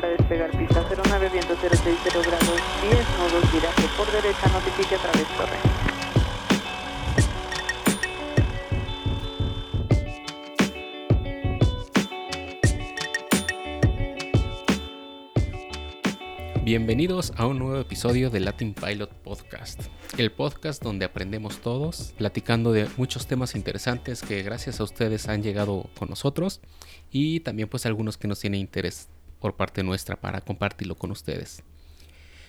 para despegar pista 09, viento 060 grados 10 nudos, viraje por derecha, notifique a través torre. Bienvenidos a un nuevo episodio de Latin Pilot Podcast, el podcast donde aprendemos todos, platicando de muchos temas interesantes que gracias a ustedes han llegado con nosotros y también pues algunos que nos tienen interés por parte nuestra para compartirlo con ustedes.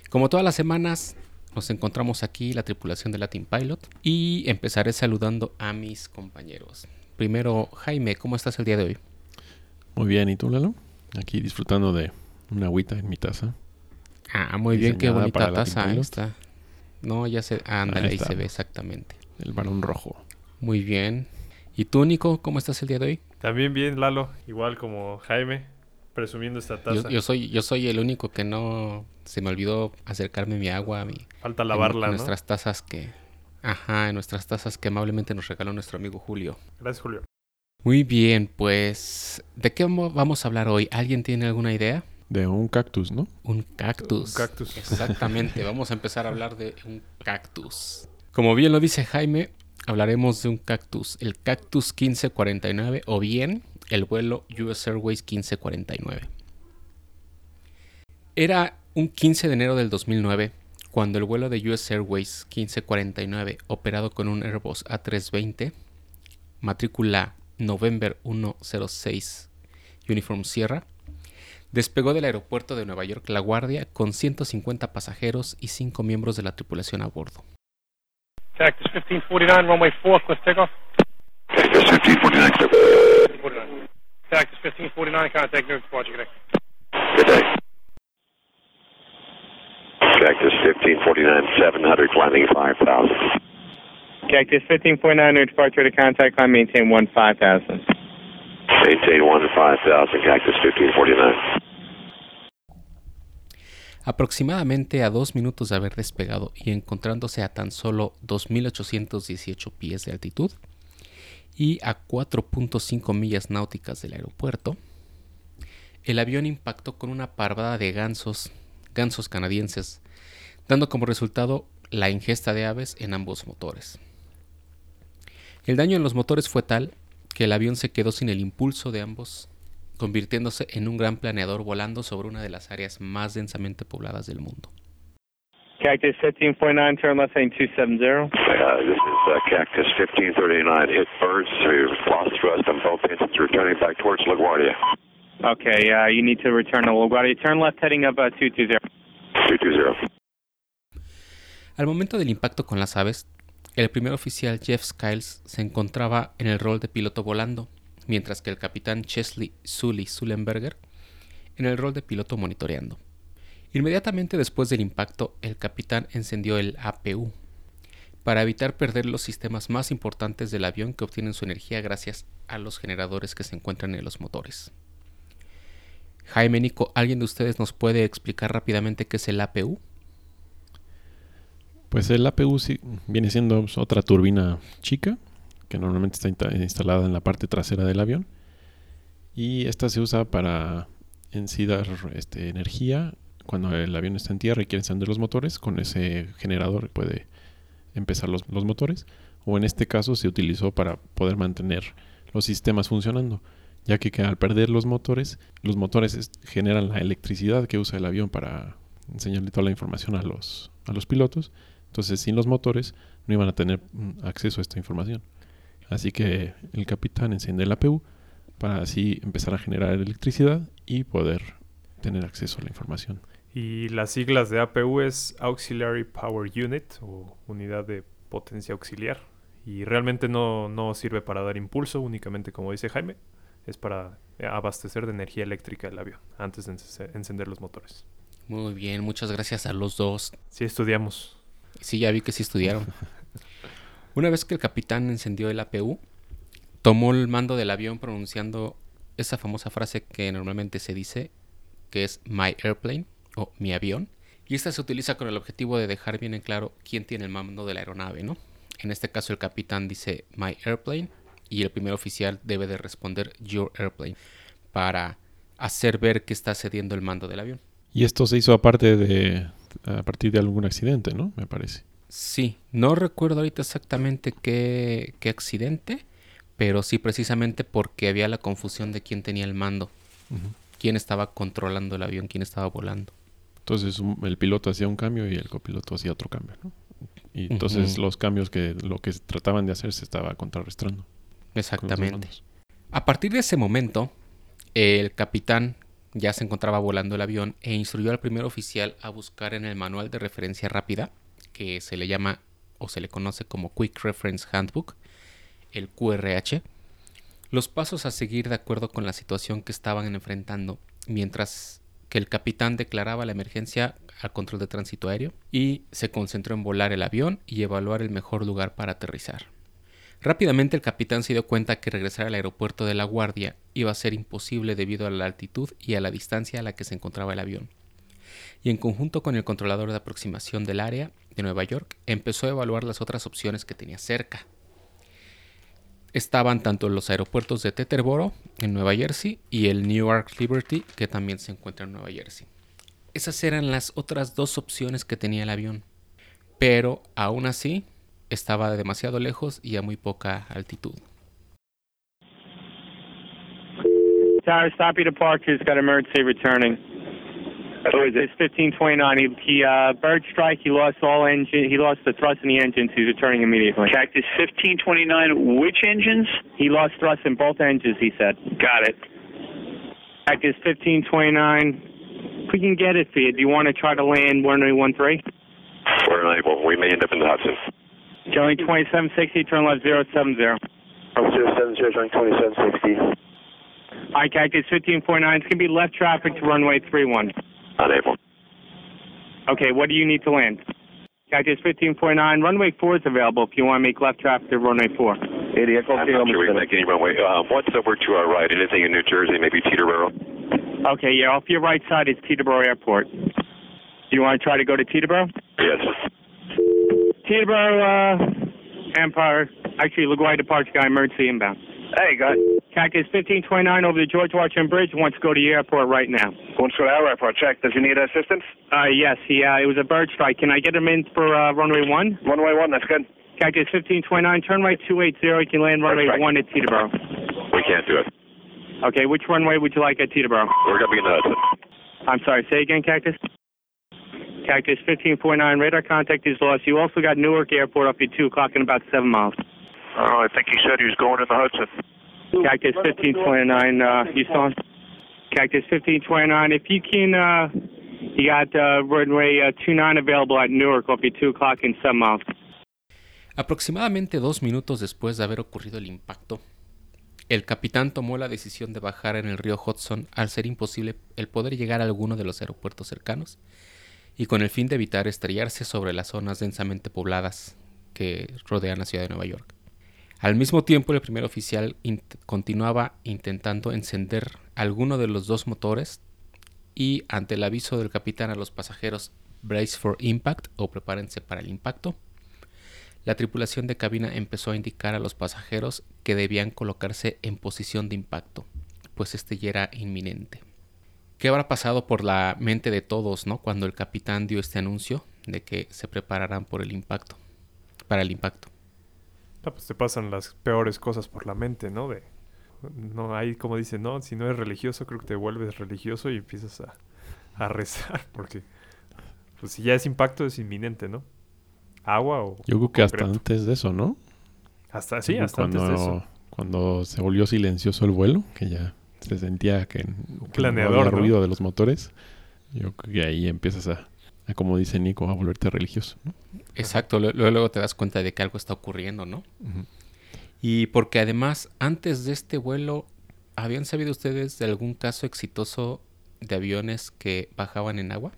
Como todas las semanas nos encontramos aquí la tripulación de Latin Pilot y empezaré saludando a mis compañeros. Primero, Jaime, ¿cómo estás el día de hoy? Muy bien, ¿y tú, Lalo? Aquí disfrutando de una agüita en mi taza. Ah, muy bien, qué bonita taza esta. No, ya se. Ándale, ahí, se ve exactamente. El balón rojo. Muy bien. ¿Y tú, Nico, cómo estás el día de hoy? También bien, Lalo. Igual como Jaime, presumiendo esta taza. Yo, soy, yo soy el único que no. Se me olvidó acercarme mi agua. Mi, Falta lavarla, en, Nuestras tazas que. Ajá, en nuestras tazas que amablemente nos regaló nuestro amigo Julio. Gracias, Julio. Muy bien, pues. ¿De qué vamos a hablar hoy? ¿Alguien tiene alguna idea? De un cactus, ¿no? Un cactus. Un cactus. Exactamente. Vamos a empezar a hablar de un cactus. Como bien lo dice Jaime, hablaremos de un cactus. El cactus 1549 o bien el vuelo US Airways 1549. Era un 15 de enero del 2009 cuando el vuelo de US Airways 1549 operado con un Airbus A320 matrícula November 106 Uniform Sierra Despegó del aeropuerto de Nueva York La Guardia con 150 pasajeros y 5 miembros de la tripulación a bordo. Cactus 1549, runway 4, Cactus 1549, Cactus 1549, contact New Departure Connect. Good day. Cactus 1549, 700, climbing 5000. Cactus 1549, new departure to contact, climb, maintain 15,000. Maintain 15,000, Cactus 1549. Aproximadamente a dos minutos de haber despegado y encontrándose a tan solo 2.818 pies de altitud y a 4.5 millas náuticas del aeropuerto, el avión impactó con una parvada de gansos, gansos canadienses, dando como resultado la ingesta de aves en ambos motores. El daño en los motores fue tal que el avión se quedó sin el impulso de ambos convirtiéndose en un gran planeador volando sobre una de las áreas más densamente pobladas del mundo. Cactus 1549, turn left heading 270. Uh, this is uh, Cactus 1539, hit birds to lost thrust on both engines, returning back towards LaGuardia. Okay, uh, you need to return to LaGuardia. Turn left heading up uh, 220. 220. Al momento del impacto con las aves, el primer oficial Jeff Skiles se encontraba en el rol de piloto volando, mientras que el capitán Chesley Sully Sullenberger en el rol de piloto monitoreando. Inmediatamente después del impacto, el capitán encendió el APU para evitar perder los sistemas más importantes del avión que obtienen su energía gracias a los generadores que se encuentran en los motores. Jaime Nico, ¿alguien de ustedes nos puede explicar rápidamente qué es el APU? Pues el APU viene siendo otra turbina chica que normalmente está instalada en la parte trasera del avión. Y esta se usa para en sí dar este, energía cuando el avión está en tierra y quiere encender los motores. Con ese generador puede empezar los, los motores. O en este caso se utilizó para poder mantener los sistemas funcionando ya que, al perder los motores, los motores generan la electricidad que usa el avión para enseñarle toda la información a los, a los pilotos. Entonces, sin los motores no iban a tener mm, acceso a esta información. Así que el capitán enciende el APU para así empezar a generar electricidad y poder tener acceso a la información. Y las siglas de APU es Auxiliary Power Unit o unidad de potencia auxiliar. Y realmente no, no sirve para dar impulso, únicamente como dice Jaime, es para abastecer de energía eléctrica el avión antes de encender los motores. Muy bien, muchas gracias a los dos. Sí, estudiamos. Sí, ya vi que sí estudiaron. Una vez que el capitán encendió el APU, tomó el mando del avión pronunciando esa famosa frase que normalmente se dice, que es My Airplane o mi avión. Y esta se utiliza con el objetivo de dejar bien en claro quién tiene el mando de la aeronave, ¿no? En este caso el capitán dice My Airplane y el primer oficial debe de responder Your Airplane para hacer ver que está cediendo el mando del avión. Y esto se hizo aparte de a partir de algún accidente, ¿no? Me parece. Sí, no recuerdo ahorita exactamente qué, qué accidente, pero sí precisamente porque había la confusión de quién tenía el mando, quién estaba controlando el avión, quién estaba volando. Entonces un- el piloto hacía un cambio y el copiloto hacía otro cambio, ¿no? Y entonces los cambios que lo que trataban de hacer se estaba contrarrestando. Exactamente. A partir de ese momento, el capitán ya se encontraba volando el avión e instruyó al primer oficial a buscar en el manual de referencia rápida, que se le llama o se le conoce como Quick Reference Handbook, el QRH, los pasos a seguir de acuerdo con la situación que estaban enfrentando, mientras que el capitán declaraba la emergencia al control de tránsito aéreo y se concentró en volar el avión y evaluar el mejor lugar para aterrizar. Rápidamente el capitán se dio cuenta que regresar al aeropuerto de La Guardia iba a ser imposible debido a la altitud y a la distancia a la que se encontraba el avión. Y en conjunto con el controlador de aproximación del área de Nueva York, empezó a evaluar las otras opciones que tenía cerca. Estaban tanto los aeropuertos de Teterboro, en Nueva Jersey, y el Newark Liberty, que también se encuentra en Nueva Jersey. Esas eran las otras dos opciones que tenía el avión. Pero aún así, estaba demasiado lejos y a muy poca altitud. Tower, stop your departures. Got emergency returning. Who is it? It's 1529. He, he uh, bird strike. He lost all engine. He lost the thrust in the engines. He's returning immediately. Cactus 1529, which engines? He lost thrust in both engines. He said. Got it. Cactus 1529. We can get it for you. Do you want to try to land 1013? We're unable. We may end up in the Hudson. Showing 2760. Turn left 070. 070, showing 2760. Hi, Cactus 1549. It's going to be left traffic to runway 31. Unable. Okay, what do you need to land? Cactus 1549. Runway 4 is available if you want to make left traffic to runway 4. Idiot. I'm not sure we can make any runway. Uh, what's over to our right? Anything in New Jersey? Maybe Teterboro? Okay, yeah, off your right side is Teterboro Airport. Do you want to try to go to Teterboro? Yes. Teterboro, uh, Empire. Actually, LaGuardia departure guy, emergency inbound. Hey, Cactus 1529 over the George Washington Bridge. Wants to go to the airport right now. Wants to go to our airport. Check. Does he need assistance? Uh, yes, he, uh, it was a bird strike. Can I get him in for uh, runway 1? Runway one. That's good. Cactus 1529, turn right 280. You can land runway strike. 1 at Teterboro. We can't do it. Okay, which runway would you like at Teterboro? We're going to be in the Hudson. I'm sorry, say again, Cactus? Cactus 1549, radar contact is lost. You also got Newark Airport up at 2 o'clock in about 7 miles. Oh, I think he said he was going in the Hudson. Cactus 1529, uh, you still on? Cactus 1529, if you can, uh, you got uh, runway uh, 29 available at Newark up at 2 o'clock in 7 miles. Aproximadamente dos minutos después de haber ocurrido el impacto, el capitán tomó la decisión de bajar en el río Hudson al ser imposible el poder llegar a alguno de los aeropuertos cercanos y con el fin de evitar estrellarse sobre las zonas densamente pobladas que rodean la ciudad de Nueva York. Al mismo tiempo, el primer oficial continuaba intentando encender alguno de los dos motores y ante el aviso del capitán a los pasajeros Brace for Impact o prepárense para el impacto, la tripulación de cabina empezó a indicar a los pasajeros que debían colocarse en posición de impacto, pues este ya era inminente. ¿Qué habrá pasado por la mente de todos, no? Cuando el capitán dio este anuncio de que se prepararán por el impacto, para el impacto. Ah, pues te pasan las peores cosas por la mente, ¿no? De, no hay, como dicen, no, si no eres religioso, creo que te vuelves religioso y empiezas a, a rezar, porque pues si ya es impacto es inminente, ¿no? Agua o Yo creo que hasta antes de eso, ¿no? hasta sí, hasta cuando, antes de eso. Cuando se volvió silencioso el vuelo, que ya se sentía que, que no planeador, ¿no? ruido de los motores, yo creo que ahí empiezas a, a, como dice Nico, a volverte religioso. ¿no? Exacto, lu- luego, luego te das cuenta de que algo está ocurriendo, ¿no? Y porque además, antes de este vuelo, ¿habían sabido ustedes de algún caso exitoso de aviones que bajaban en agua?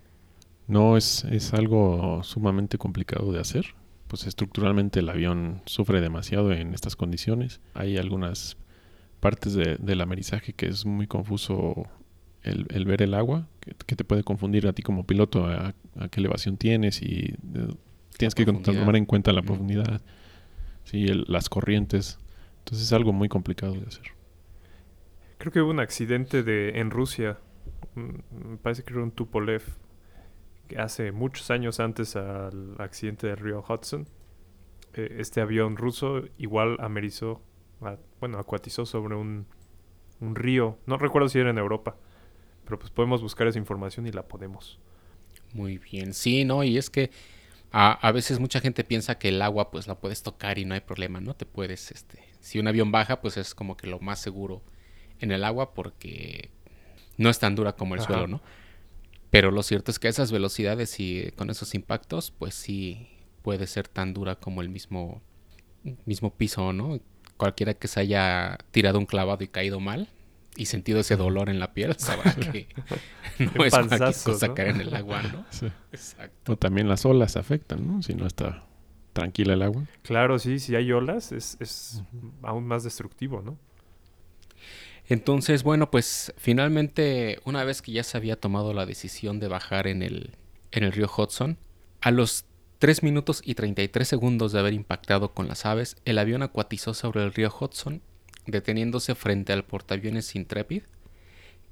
No, es, es algo sumamente complicado de hacer. Pues estructuralmente el avión sufre demasiado en estas condiciones. Hay algunas partes de- del amerizaje que es muy confuso el, el ver el agua, que, que te puede confundir a ti como piloto a, a qué elevación tienes y eh, tienes que tomar en cuenta la profundidad, sí, el- las corrientes. Entonces es algo muy complicado de hacer. Creo que hubo un accidente de, en Rusia. Me parece que era un Tupolev. que hace muchos años antes al accidente del río Hudson. eh, este avión ruso igual amerizó, a- bueno, acuatizó sobre un, un río. No recuerdo si era en Europa. Pero pues podemos buscar esa información y la ponemos. Muy bien, sí, ¿no? Y es que a, a veces mucha gente piensa que el agua pues la puedes tocar y no hay problema, ¿no? Te puedes, este, si un avión baja pues es como que lo más seguro en el agua porque no es tan dura como el Ajá. suelo, ¿no? Pero lo cierto es que a esas velocidades y eh, con esos impactos pues sí puede ser tan dura como el mismo, mismo piso, ¿no? Cualquiera que se haya tirado un clavado y caído mal y sentido ese dolor en la piel sabrá que no es cualquier panzazo, cosa ¿no? caer en el agua, ¿no? Sí. Exacto. O también las olas afectan, ¿no? Si no está tranquila el agua. Claro, sí, si hay olas es, es aún más destructivo, ¿no? Entonces, bueno, pues finalmente, una vez que ya se había tomado la decisión de bajar en el, en el río Hudson, a los 3 minutos y 33 segundos de haber impactado con las aves, el avión acuatizó sobre el río Hudson, deteniéndose frente al portaaviones Intrepid,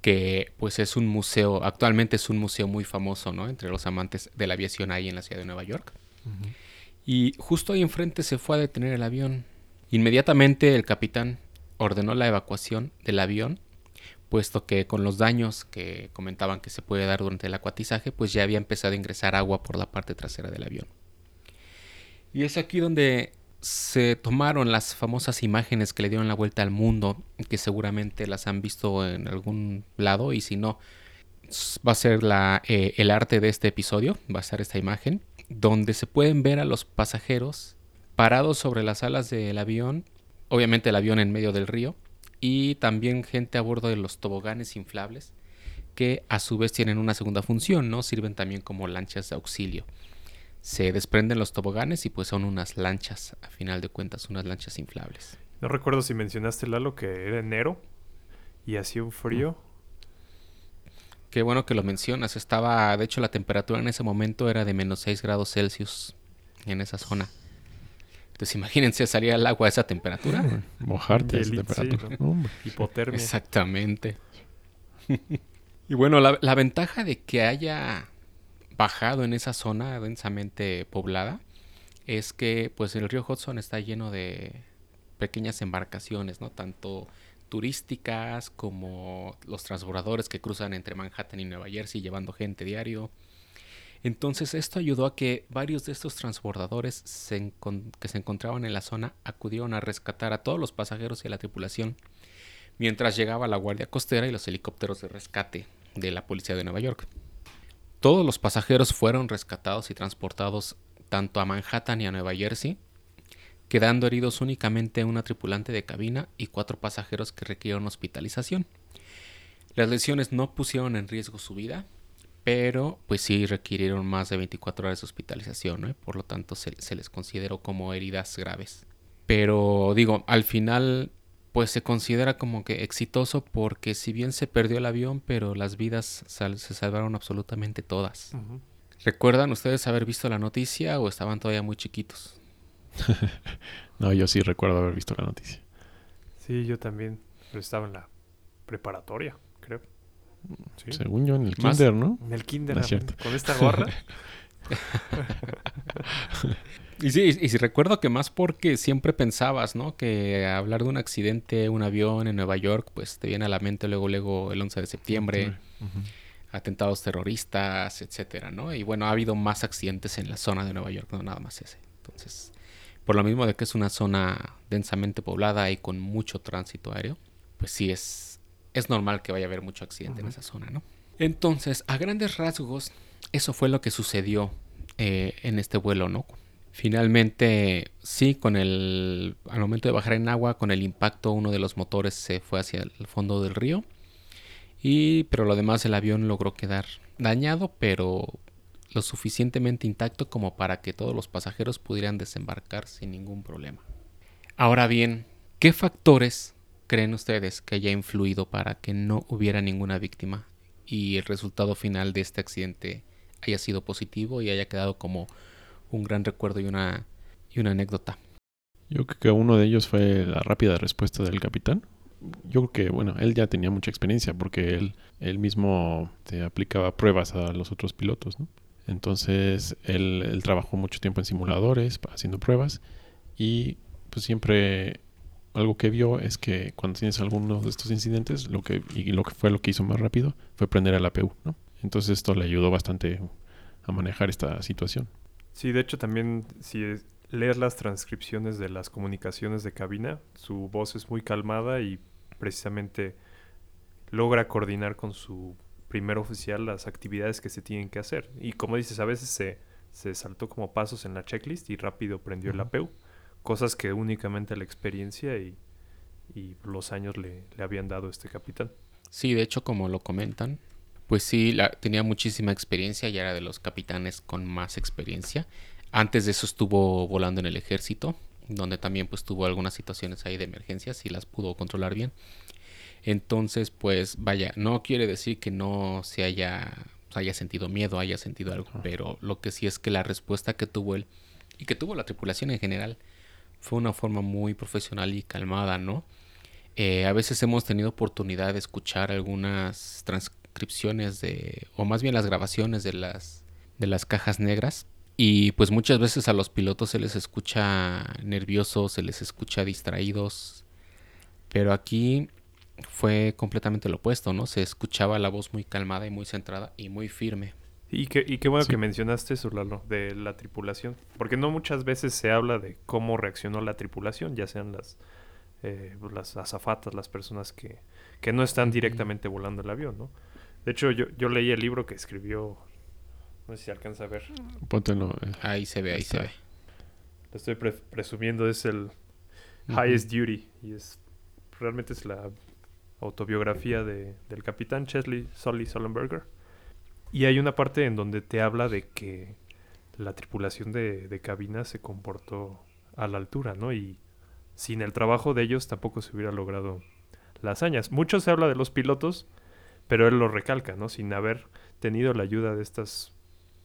que pues es un museo, actualmente es un museo muy famoso, ¿no? Entre los amantes de la aviación ahí en la ciudad de Nueva York. Y justo ahí enfrente se fue a detener el avión. Inmediatamente el capitán ordenó la evacuación del avión, puesto que con los daños que comentaban que se puede dar durante el acuatizaje, pues ya había empezado a ingresar agua por la parte trasera del avión. Y es aquí donde se tomaron las famosas imágenes que le dieron la vuelta al mundo, que seguramente las han visto en algún lado, y si no, va a ser la, eh, el arte de este episodio, va a ser esta imagen, donde se pueden ver a los pasajeros parados sobre las alas del avión, obviamente el avión en medio del río, y también gente a bordo de los toboganes inflables, que a su vez tienen una segunda función, ¿no? Sirven también como lanchas de auxilio. Se desprenden los toboganes y pues son unas lanchas, a final de cuentas, unas lanchas inflables. No recuerdo si mencionaste, Lalo, que era enero y hacía un frío. Qué bueno que lo mencionas. Estaba, de hecho, la temperatura en ese momento era de menos 6 grados Celsius en esa zona. Entonces, imagínense salir al agua a esa temperatura. Mojarte a esa sí, temperatura. Hipotermia. Exactamente. y bueno, la, la ventaja de que haya bajado en esa zona densamente poblada es que pues el río Hudson está lleno de pequeñas embarcaciones, ¿no? Tanto turísticas como los transbordadores que cruzan entre Manhattan y Nueva Jersey llevando gente diario. Entonces esto ayudó a que varios de estos transbordadores que se encontraban en la zona acudieron a rescatar a todos los pasajeros y a la tripulación mientras llegaba la Guardia Costera y los helicópteros de rescate de la Policía de Nueva York. Todos los pasajeros fueron rescatados y transportados tanto a Manhattan y a Nueva Jersey, quedando heridos únicamente una tripulante de cabina y cuatro pasajeros que requirieron hospitalización. Las lesiones no pusieron en riesgo su vida, pero pues sí requirieron más de 24 horas de hospitalización. Y por lo tanto se les consideró como heridas graves. Pero digo, al final pues se considera como que exitoso porque si bien se perdió el avión, pero las vidas sal- se salvaron absolutamente todas. ¿Recuerdan ustedes haber visto la noticia o estaban todavía muy chiquitos? No, yo sí recuerdo haber visto la noticia. Sí, yo también. Pero estaba en la preparatoria, creo. Sí. Según yo, en el Más- kinder, ¿no? En el kinder, No es apenas, cierto. con esta gorra. Y sí, y, sí recuerdo que más porque siempre pensabas, ¿no? Que hablar de un accidente, un avión en Nueva York, pues te viene a la mente luego, luego el 11 de septiembre, atentados terroristas, etcétera, ¿no? Y bueno, ha habido más accidentes en la zona de Nueva York, no nada más ese. Entonces, por lo mismo de que es una zona densamente poblada y con mucho tránsito aéreo, pues sí es, es normal que vaya a haber mucho accidente en esa zona, ¿no? Entonces, a grandes rasgos, eso fue lo que sucedió eh, en este vuelo, ¿no? Finalmente, sí, con el. Al momento de bajar en agua, con el impacto, uno de los motores se fue hacia el fondo del río. Y. Pero lo demás, el avión logró quedar dañado, pero lo suficientemente intacto como para que todos los pasajeros pudieran desembarcar sin ningún problema. Ahora bien, ¿qué factores creen ustedes que haya influido para que no hubiera ninguna víctima y el resultado final de este accidente haya sido positivo y haya quedado como un gran recuerdo y una, y una anécdota? Yo creo que uno de ellos fue la rápida respuesta del capitán. yo creo que, bueno, él ya tenía mucha experiencia porque él, él mismo te aplicaba pruebas a los otros pilotos, ¿no? Entonces, él, trabajó mucho tiempo en simuladores, haciendo pruebas y pues siempre algo que vio es que cuando tienes alguno de estos incidentes, lo que, y lo que fue lo que hizo más rápido fue prender al APU, ¿no? Entonces esto le ayudó bastante a manejar esta situación. Sí, de hecho también si es- lees las transcripciones de las comunicaciones de cabina, su voz es muy calmada y precisamente logra coordinar con su primer oficial las actividades que se tienen que hacer. Y como dices, a veces se, se saltó como pasos en la checklist y rápido prendió el. APU, cosas que únicamente la experiencia y, y los años le, le habían dado a este capitán. Sí, de hecho, como lo comentan, pues sí, la- tenía muchísima experiencia y era de los capitanes con más experiencia. Antes de eso estuvo volando en el ejército, donde también pues tuvo algunas situaciones ahí de emergencias y las pudo controlar bien. Entonces, pues vaya, no quiere decir que no se haya, haya sentido miedo, haya sentido algo, pero lo que sí es que la respuesta que tuvo él y que tuvo la tripulación en general fue una forma muy profesional y calmada, ¿no? Eh, a veces hemos tenido oportunidad de escuchar algunas transcripciones de, o más bien las grabaciones de las, de las cajas negras. Y pues muchas veces a los pilotos se les escucha nerviosos, se les escucha distraídos. Pero aquí fue completamente lo opuesto, ¿no? Se escuchaba la voz muy calmada y muy centrada y muy firme. Y qué, y qué bueno Sí. que mencionaste eso, Lalo, de la tripulación. Porque no muchas veces se habla de cómo reaccionó la tripulación, ya sean las, eh, las azafatas, las personas que, que no están directamente volando el avión, ¿no? De hecho, yo, yo leí el libro que escribió, no sé si se alcanza a ver, Póntelo. eh, Ahí se ve, ahí se ve. lo estoy pre- presumiendo, es el. Highest Duty y es realmente es la autobiografía de, del capitán Chesley Sully Sullenberger. Y hay una parte en donde te habla de que la tripulación de, de cabina se comportó a la altura, ¿no? Y sin el trabajo de ellos tampoco se hubiera logrado las hazañas. Mucho se habla de los pilotos, pero él lo recalca, ¿no? Sin haber tenido la ayuda de estas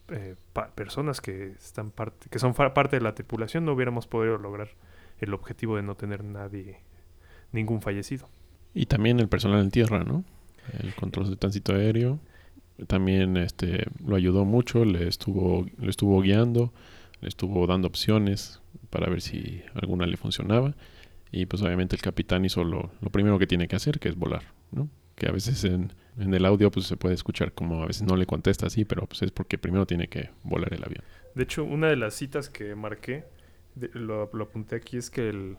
eh, personas que están parte, que son parte de la tripulación, no hubiéramos podido lograr el objetivo de no tener nadie, ningún fallecido. Y también el personal en tierra, ¿no? El control de tránsito aéreo. También este, lo ayudó mucho, le estuvo, le estuvo guiando, le estuvo dando opciones para ver si alguna le funcionaba. Y pues obviamente el capitán hizo lo, lo primero que tiene que hacer, que es volar, ¿no? Que a veces en, en el audio pues se puede escuchar como a veces no le contesta así, pero pues es porque primero tiene que volar el avión. De hecho, una de las citas que marqué, de- lo, lo apunté aquí, es que el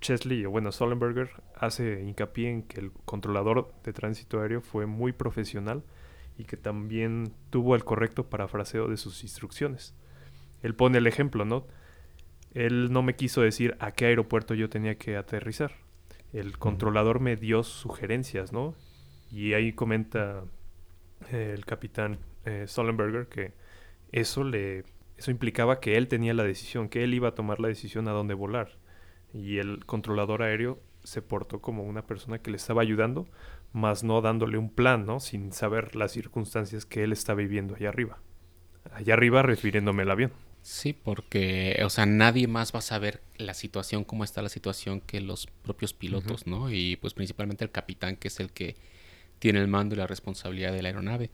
Chesley, o bueno, Sullenberger, hace hincapié en que el controlador de tránsito aéreo fue muy profesional y que también tuvo el correcto parafraseo de sus instrucciones. Él pone el ejemplo, ¿no? Él no me quiso decir a qué aeropuerto yo tenía que aterrizar. El controlador me dio sugerencias, ¿no? Y ahí comenta eh, el capitán eh, Sullenberger que eso le eso implicaba que él tenía la decisión, que él iba a tomar la decisión a dónde volar. Y el controlador aéreo se portó como una persona que le estaba ayudando, más no dándole un plan, ¿no? Sin saber las circunstancias que él está viviendo allá arriba. Allá arriba refiriéndome al avión. Sí, porque, o sea, nadie más va a saber la situación, cómo está la situación que los propios pilotos, ¿no? Y pues principalmente el capitán, que es el que tiene el mando y la responsabilidad de la aeronave.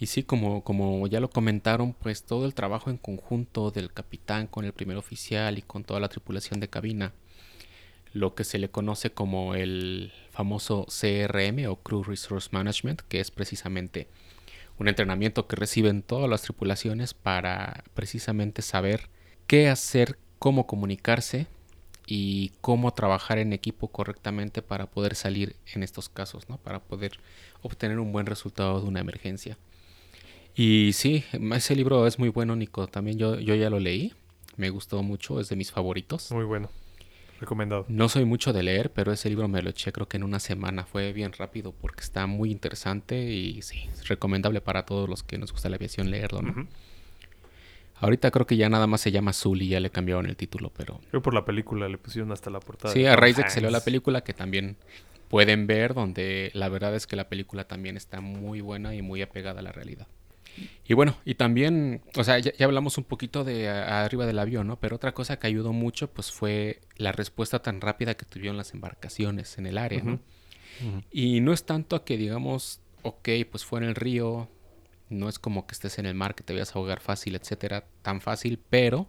Y sí, como, como ya lo comentaron, pues todo el trabajo en conjunto del capitán con el primer oficial y con toda la tripulación de cabina, lo que se le conoce como el famoso CRM o Crew Resource Management, que es precisamente un entrenamiento que reciben todas las tripulaciones para precisamente saber qué hacer, cómo comunicarse y cómo trabajar en equipo correctamente para poder salir en estos casos, ¿no? Para poder obtener un buen resultado de una emergencia. Y sí, ese libro es muy bueno, Nico. También yo, yo ya lo leí. Me gustó mucho, es de mis favoritos. Muy bueno. Recomendado. No soy mucho de leer, pero ese libro me lo eché creo que en una semana. Fue bien rápido porque está muy interesante y sí, es recomendable para todos los que nos gusta la aviación leerlo, ¿no? Ahorita creo que ya nada más se llama Azul y ya le cambiaron el título, pero... Creo por la película le pusieron hasta la portada. Sí, a raíz de que salió la película que también pueden ver, donde la verdad es que la película también está muy buena y muy apegada a la realidad. Y bueno, y también, o sea, ya, ya hablamos un poquito de a- arriba del avión, ¿no? Pero otra cosa que ayudó mucho, pues fue la respuesta tan rápida que tuvieron las embarcaciones en el área, ¿no? Y no es tanto a que digamos, ok, pues fue en el río, no es como que estés en el mar, que te vayas a ahogar fácil, etcétera, tan fácil, pero,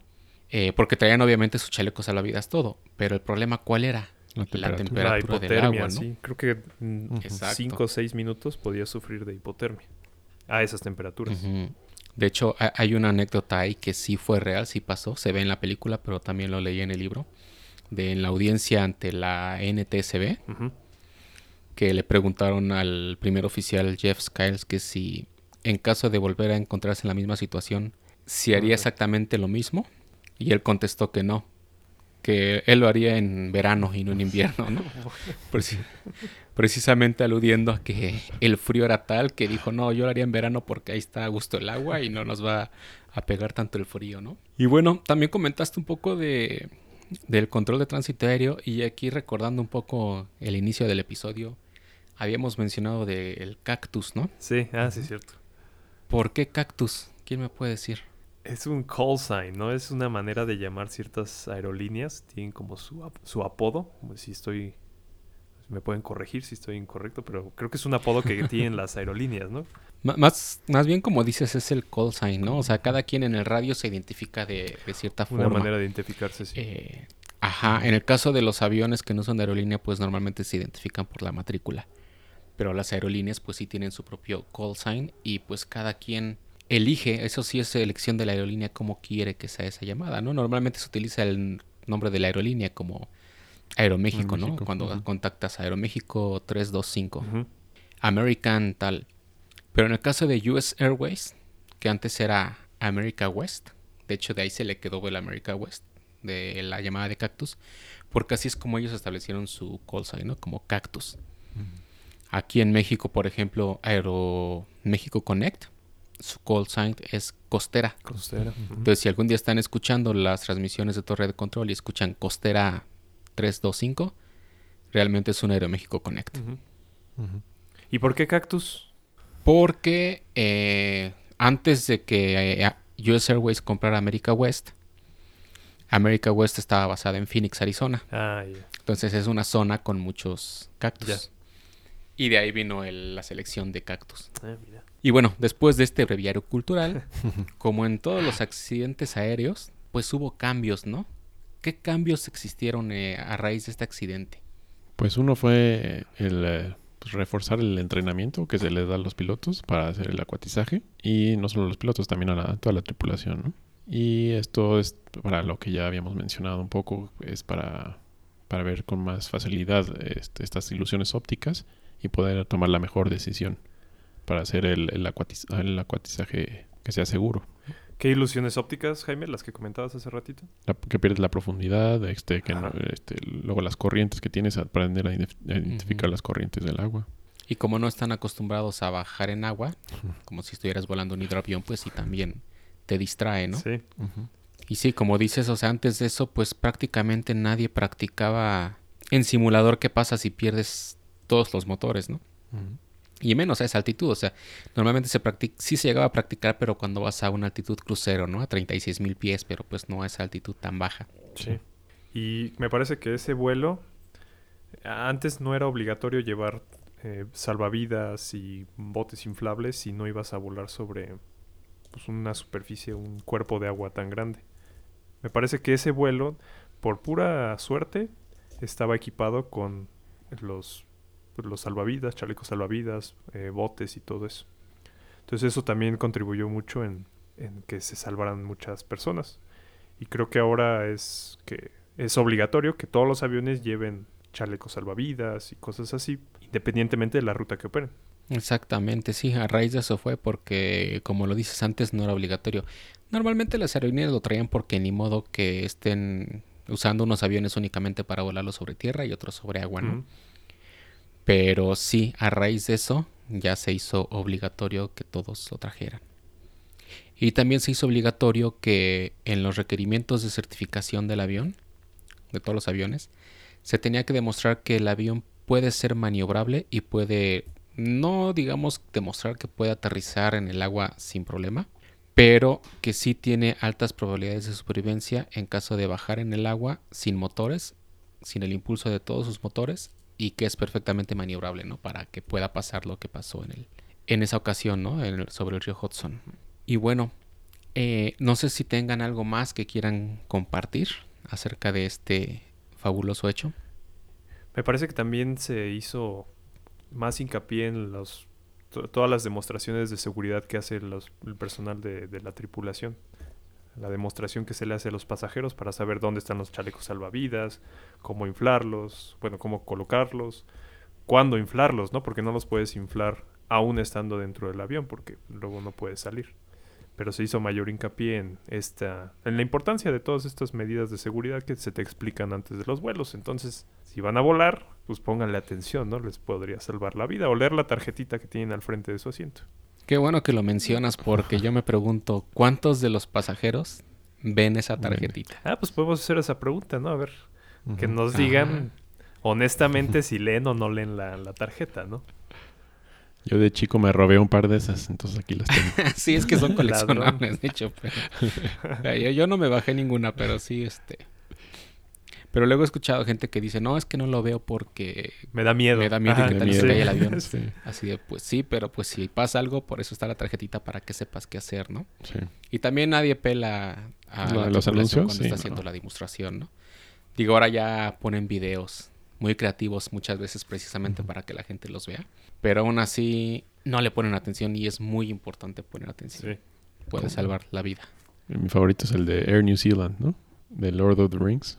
eh, porque traían obviamente sus chalecos salvavidas, todo, pero el problema, ¿cuál era? La La temperatura. temperatura La del agua, ¿no? sí. Creo que en Exacto. 5 o 6 minutos podía sufrir de hipotermia. A esas temperaturas. De hecho, ha- hay una anécdota ahí que sí fue real, sí pasó, se ve en la película, pero también lo leí en el libro, de en la audiencia ante la NTSB, que le preguntaron al primer oficial Jeff Skiles que si en caso de volver a encontrarse en la misma situación, si haría exactamente lo mismo, y él contestó que no, que él lo haría en verano y no en invierno, ¿no? Preci- precisamente aludiendo a que el frío era tal que dijo, no, yo lo haría en verano porque ahí está a gusto el agua y no nos va a pegar tanto el frío, ¿no? Y bueno, también comentaste un poco de del control de tránsito aéreo y aquí recordando un poco el inicio del episodio, habíamos mencionado del cactus, ¿no? Sí, ah, sí, es cierto. ¿Por qué cactus? ¿Quién me puede decir? Es un call sign, ¿no? Es una manera de llamar ciertas aerolíneas. Tienen como su, ap- su apodo. Como Si estoy... Me pueden corregir si estoy incorrecto, pero creo que es un apodo que tienen las aerolíneas, ¿no? M- Más, más bien como dices es el call sign, ¿no? O sea, cada quien en el radio se identifica de, de cierta Una forma. manera de identificarse, sí. Eh, ajá, en el caso de los aviones que no son de aerolínea, pues normalmente se identifican por la matrícula. Pero las aerolíneas pues sí tienen su propio call sign y pues cada quien elige, eso sí es elección de la aerolínea, cómo quiere que sea esa llamada, ¿no? Normalmente se utiliza el nombre de la aerolínea como Aeroméxico, ¿no? Cuando contactas a Aeroméxico 325. Ujú. American tal. Pero en el caso de US Airways, que antes era America West, de hecho de ahí se le quedó el America West, de la llamada de cactus, porque así es como ellos establecieron su call sign, ¿no? Como cactus. Aquí en México, por ejemplo, Aero México Connect, su call sign es costera. Costera. Entonces, si algún día están escuchando las transmisiones de Torre de Control y escuchan Costera 325, realmente es un Aeroméxico Connect. ¿Y por qué cactus? Porque eh, antes de que eh, US Airways comprara America West, America West estaba basada en Phoenix, Arizona. Ah. Entonces es una zona con muchos cactus. Y de ahí vino el- la selección de cactus. Ah, mira. Y bueno, después de este breviario cultural, como en todos los accidentes aéreos, pues hubo cambios, ¿no? ¿Qué cambios existieron eh, a raíz de este accidente? Pues uno fue el eh, pues, reforzar el entrenamiento que se les da a los pilotos para hacer el acuatizaje. Y no solo a los pilotos, también a la- toda la tripulación, ¿no? Y esto es para lo que ya habíamos mencionado un poco, es para, para ver con más facilidad este, estas ilusiones ópticas y poder tomar la mejor decisión para hacer el, el, acuatiz- el acuatizaje que sea seguro. ¿Qué ilusiones ópticas, Jaime? Las que comentabas hace ratito. La- que pierdes la profundidad, este, que no- este, luego las corrientes que tienes, aprender a ident- a identificar las corrientes del agua. Y como no están acostumbrados a bajar en agua, como si estuvieras volando un hidroavión, pues sí también te distrae, ¿no? Sí. Y sí, como dices, o sea, antes de eso, pues prácticamente nadie practicaba en simulador qué pasa si pierdes todos los motores, ¿no? Y menos a esa altitud, o sea, normalmente se practica, sí se llegaba a practicar, pero cuando vas a una altitud crucero, ¿no? A 36 mil pies, pero pues no a esa altitud tan baja. Sí. Y me parece que ese vuelo antes no era obligatorio llevar eh, salvavidas y botes inflables si no ibas a volar sobre pues, una superficie, un cuerpo de agua tan grande. Me parece que ese vuelo, por pura suerte, estaba equipado con los, pues, los salvavidas, chalecos salvavidas, eh, botes y todo eso. Entonces eso también contribuyó mucho en, en que se salvaran muchas personas. Y creo que ahora es que es obligatorio que todos los aviones lleven chalecos salvavidas y cosas así, independientemente de la ruta que operen. Exactamente, sí, a raíz de eso fue porque, como lo dices antes, no era obligatorio. Normalmente las aerolíneas lo traían porque ni modo que estén usando unos aviones únicamente para volarlos sobre tierra y otros sobre agua, ¿no? Pero sí, a raíz de eso ya se hizo obligatorio que todos lo trajeran. Y también se hizo obligatorio que en los requerimientos de certificación del avión, de todos los aviones, se tenía que demostrar que el avión puede ser maniobrable y puede no digamos demostrar que puede aterrizar en el agua sin problema, pero que sí tiene altas probabilidades de supervivencia en caso de bajar en el agua sin motores, sin el impulso de todos sus motores y que es perfectamente maniobrable, ¿no? Para que pueda pasar lo que pasó en el en esa ocasión, ¿no? Sobre el río Hudson. Y bueno, eh, no sé si tengan algo más que quieran compartir acerca de este fabuloso hecho. Me parece que también se hizo más hincapié en los, to- todas las demostraciones de seguridad que hace el personal de la tripulación. La demostración que se le hace a los pasajeros para saber dónde están los chalecos salvavidas, cómo inflarlos, bueno, cómo colocarlos, cuándo inflarlos, ¿no? Porque no los puedes inflar aún estando dentro del avión, porque luego no puedes salir. Pero se hizo mayor hincapié en esta, en la importancia de todas estas medidas de seguridad que se te explican antes de los vuelos. Entonces, si van a volar, pues pónganle atención, ¿no? Les podría salvar la vida o leer la tarjetita que tienen al frente de su asiento. Qué bueno que lo mencionas porque yo me pregunto cuántos de los pasajeros ven esa tarjetita. Ah, pues podemos hacer esa pregunta, ¿no? A ver, que nos digan honestamente si leen o no leen la, la tarjeta, ¿no? Yo de chico me robé un par de esas, entonces aquí las tengo. sí, es que son coleccionables, de hecho. pero- yo, yo no me bajé ninguna, pero sí, este. Pero luego he escuchado gente que dice, no, es que no lo veo porque Me da miedo. me da miedo Ajá, y que tal se sí. caiga el avión. Sí. Así de, pues sí, pero pues si pasa algo, por eso está la tarjetita para que sepas qué hacer, ¿no? Sí. Y también nadie pela a la los anuncios, cuando está no. haciendo la demostración, ¿no? Digo, ahora ya ponen videos muy creativos muchas veces precisamente para que la gente los vea. Pero aún así no le ponen atención y es muy importante poner atención. Sí. Puede ¿Cómo? salvar la vida. Mi favorito es el de Air New Zealand, ¿no? De Lord of the Rings.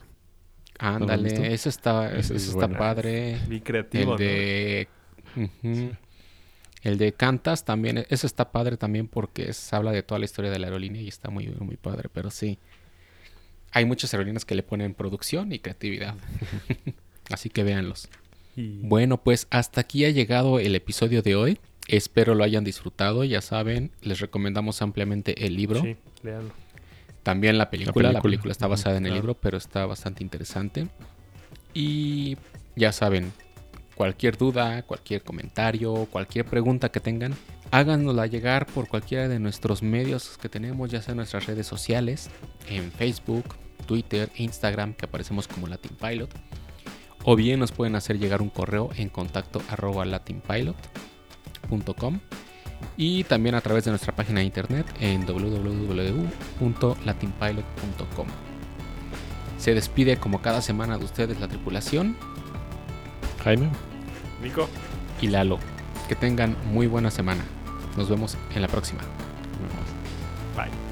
Ándale, visto? ese está, Ese ese es está padre. Bien creativo, El de... Ujú. El de Cantas también, ese está padre también porque es- habla de toda la historia de la aerolínea y está muy, muy padre, pero sí. Hay muchas aerolíneas que le ponen producción y creatividad. Así que véanlos. ¿no? Y Bueno, pues hasta aquí ha llegado el episodio de hoy. Espero lo hayan disfrutado. Ya saben, les recomendamos ampliamente el libro. sí, léanlo. También la película. La película, película. está basada en el claro. libro, pero está bastante interesante. Y ya saben, cualquier duda, cualquier comentario, cualquier pregunta que tengan, háganosla llegar por cualquiera de nuestros medios que tenemos, ya sea en nuestras redes sociales, en Facebook, Twitter, Instagram, que aparecemos como Latin Pilot. O bien nos pueden hacer llegar un correo en contacto arroba latinpilot.com y también a través de nuestra página de internet en www.latinpilot.com. Se despide como cada semana de ustedes la tripulación Jaime. Nico. y Lalo. Que tengan muy buena semana. Nos vemos en la próxima. Bye.